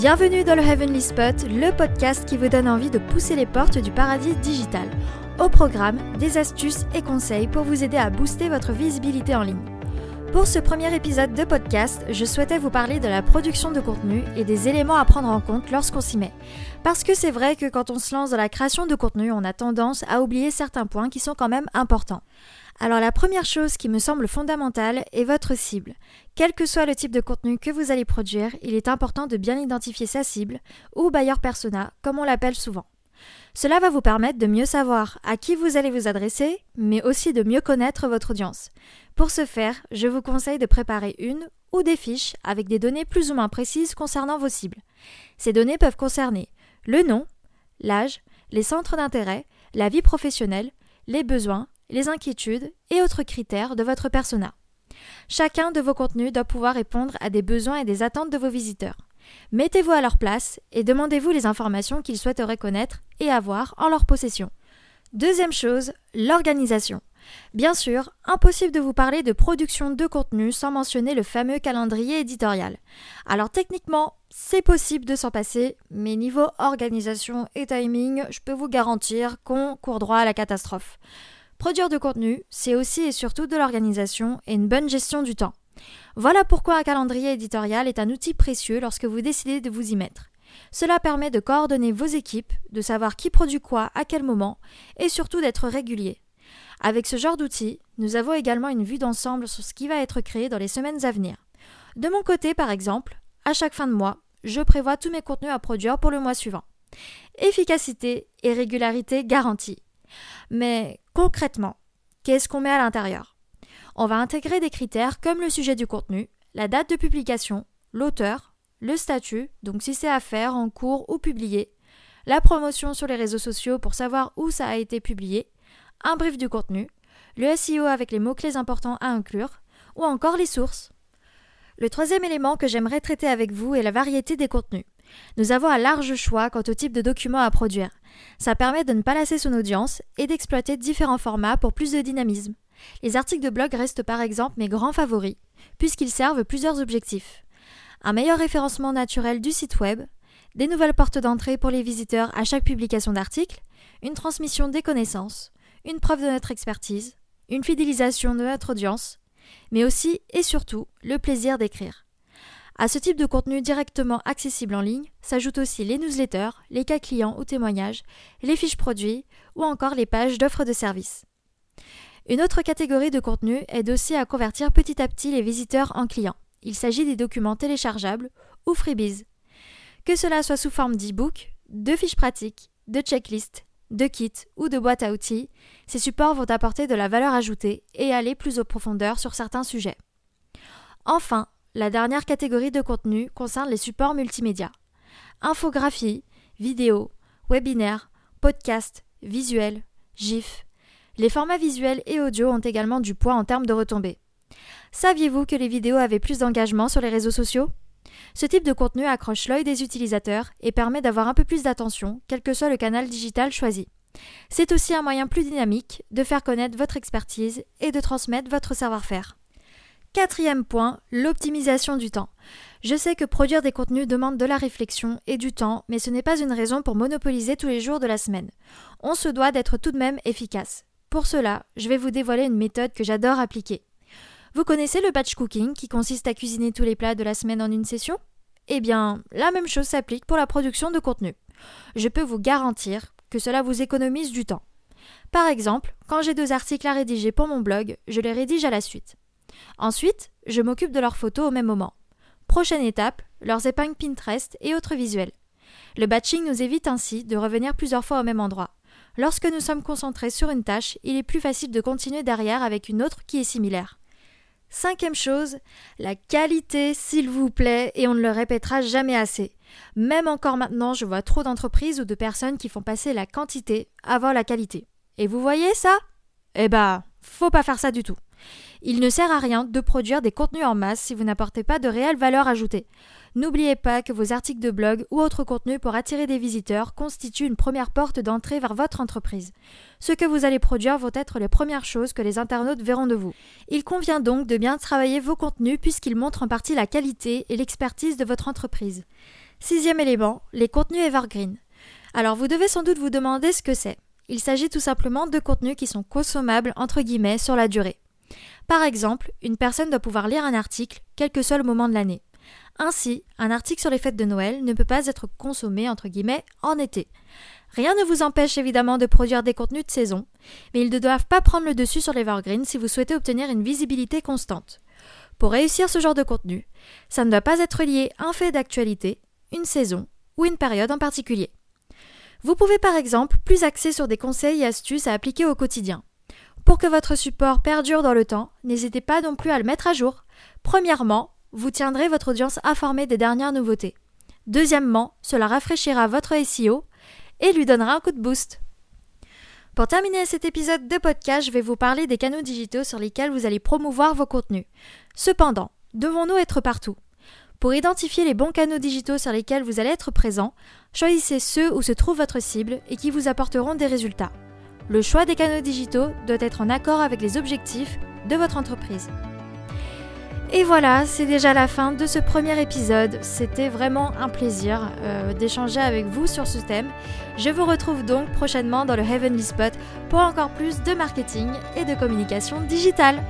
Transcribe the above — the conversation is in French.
Bienvenue dans le Heavenly Spot, le podcast qui vous donne envie de pousser les portes du paradis digital. Au programme, des astuces et conseils pour vous aider à booster votre visibilité en ligne. Pour ce premier épisode de podcast, je souhaitais vous parler de la production de contenu et des éléments à prendre en compte lorsqu'on s'y met. Parce que c'est vrai que quand on se lance dans la création de contenu, on a tendance à oublier certains points qui sont quand même importants. Alors la première chose qui me semble fondamentale est votre cible. Quel que soit le type de contenu que vous allez produire, il est important de bien identifier sa cible, ou buyer persona, comme on l'appelle souvent. Cela va vous permettre de mieux savoir à qui vous allez vous adresser, mais aussi de mieux connaître votre audience. Pour ce faire, je vous conseille de préparer une ou des fiches avec des données plus ou moins précises concernant vos cibles. Ces données peuvent concerner le nom, l'âge, les centres d'intérêt, la vie professionnelle, les besoins, les inquiétudes et autres critères de votre persona. Chacun de vos contenus doit pouvoir répondre à des besoins et des attentes de vos visiteurs. Mettez-vous à leur place et demandez-vous les informations qu'ils souhaiteraient connaître et avoir en leur possession. Deuxième chose, l'organisation. Bien sûr, impossible de vous parler de production de contenu sans mentionner le fameux calendrier éditorial. Alors techniquement, c'est possible de s'en passer, mais niveau organisation et timing, je peux vous garantir qu'on court droit à la catastrophe. Produire de contenu, c'est aussi et surtout de l'organisation et une bonne gestion du temps. Voilà pourquoi un calendrier éditorial est un outil précieux lorsque vous décidez de vous y mettre. Cela permet de coordonner vos équipes, de savoir qui produit quoi à quel moment, et surtout d'être régulier. Avec ce genre d'outil, nous avons également une vue d'ensemble sur ce qui va être créé dans les semaines à venir. De mon côté, par exemple, à chaque fin de mois, je prévois tous mes contenus à produire pour le mois suivant. Efficacité et régularité garantie. Mais concrètement, qu'est-ce qu'on met à l'intérieur? On va intégrer des critères comme le sujet du contenu, la date de publication, l'auteur, le statut, donc si c'est à faire, en cours ou publié, la promotion sur les réseaux sociaux pour savoir où ça a été publié, un brief du contenu, le SEO avec les mots-clés importants à inclure, ou encore les sources. Le troisième élément que j'aimerais traiter avec vous est la variété des contenus. Nous avons un large choix quant au type de documents à produire. Ça permet de ne pas lasser son audience et d'exploiter différents formats pour plus de dynamisme. Les articles de blog restent par exemple mes grands favoris, puisqu'ils servent plusieurs objectifs. Un meilleur référencement naturel du site web, des nouvelles portes d'entrée pour les visiteurs à chaque publication d'article, une transmission des connaissances, une preuve de notre expertise, une fidélisation de notre audience, mais aussi et surtout le plaisir d'écrire. À ce type de contenu directement accessible en ligne s'ajoutent aussi les newsletters, les cas clients ou témoignages, les fiches produits ou encore les pages d'offres de services. Une autre catégorie de contenu aide aussi à convertir petit à petit les visiteurs en clients. Il s'agit des documents téléchargeables ou freebies. Que cela soit sous forme d'e-book, de fiches pratiques, de checklists, de kits ou de boîtes à outils, ces supports vont apporter de la valeur ajoutée et aller plus en profondeur sur certains sujets. Enfin, la dernière catégorie de contenu concerne les supports multimédia. Infographie, vidéo, webinaire, podcast, visuel, GIF. Les formats visuels et audio ont également du poids en termes de retombées. Saviez-vous que les vidéos avaient plus d'engagement sur les réseaux sociaux? Ce type de contenu accroche l'œil des utilisateurs et permet d'avoir un peu plus d'attention, quel que soit le canal digital choisi. C'est aussi un moyen plus dynamique de faire connaître votre expertise et de transmettre votre savoir-faire. Quatrième point, l'optimisation du temps. Je sais que produire des contenus demande de la réflexion et du temps, mais ce n'est pas une raison pour monopoliser tous les jours de la semaine. On se doit d'être tout de même efficace. Pour cela, je vais vous dévoiler une méthode que j'adore appliquer. Vous connaissez le batch cooking qui consiste à cuisiner tous les plats de la semaine en une session? Eh bien, la même chose s'applique pour la production de contenu. Je peux vous garantir que cela vous économise du temps. Par exemple, quand j'ai deux articles à rédiger pour mon blog, je les rédige à la suite. Ensuite, je m'occupe de leurs photos au même moment. Prochaine étape, leurs épingles Pinterest et autres visuels. Le batching nous évite ainsi de revenir plusieurs fois au même endroit. Lorsque nous sommes concentrés sur une tâche, il est plus facile de continuer derrière avec une autre qui est similaire. Cinquième chose, la qualité, s'il vous plaît, et on ne le répétera jamais assez. Même encore maintenant, je vois trop d'entreprises ou de personnes qui font passer la quantité avant la qualité. Et vous voyez ça? Eh bah, faut pas faire ça du tout. Il ne sert à rien de produire des contenus en masse si vous n'apportez pas de réelle valeur ajoutée. N'oubliez pas que vos articles de blog ou autres contenus pour attirer des visiteurs constituent une première porte d'entrée vers votre entreprise. Ce que vous allez produire vont être les premières choses que les internautes verront de vous. Il convient donc de bien travailler vos contenus puisqu'ils montrent en partie la qualité et l'expertise de votre entreprise. Sixième élément, les contenus evergreen. Alors vous devez sans doute vous demander ce que c'est. Il s'agit tout simplement de contenus qui sont consommables entre guillemets sur la durée. Par exemple, une personne doit pouvoir lire un article quel que soit le moment de l'année. Ainsi, un article sur les fêtes de Noël ne peut pas être consommé entre guillemets en été. Rien ne vous empêche évidemment de produire des contenus de saison, mais ils ne doivent pas prendre le dessus sur l'Evergreen si vous souhaitez obtenir une visibilité constante. Pour réussir ce genre de contenu, ça ne doit pas être lié à un fait d'actualité, une saison ou une période en particulier. Vous pouvez par exemple plus axer sur des conseils et astuces à appliquer au quotidien. Pour que votre support perdure dans le temps, n'hésitez pas non plus à le mettre à jour. Premièrement, vous tiendrez votre audience informée des dernières nouveautés. Deuxièmement, cela rafraîchira votre SEO et lui donnera un coup de boost. Pour terminer cet épisode de podcast, je vais vous parler des canaux digitaux sur lesquels vous allez promouvoir vos contenus. Cependant, devons-nous être partout? Pour identifier les bons canaux digitaux sur lesquels vous allez être présent, choisissez ceux où se trouve votre cible et qui vous apporteront des résultats. Le choix des canaux digitaux doit être en accord avec les objectifs de votre entreprise. Et voilà, c'est déjà la fin de ce premier épisode. C'était vraiment un plaisir euh, d'échanger avec vous sur ce thème. Je vous retrouve donc prochainement dans le Heavenly Spot pour encore plus de marketing et de communication digitale.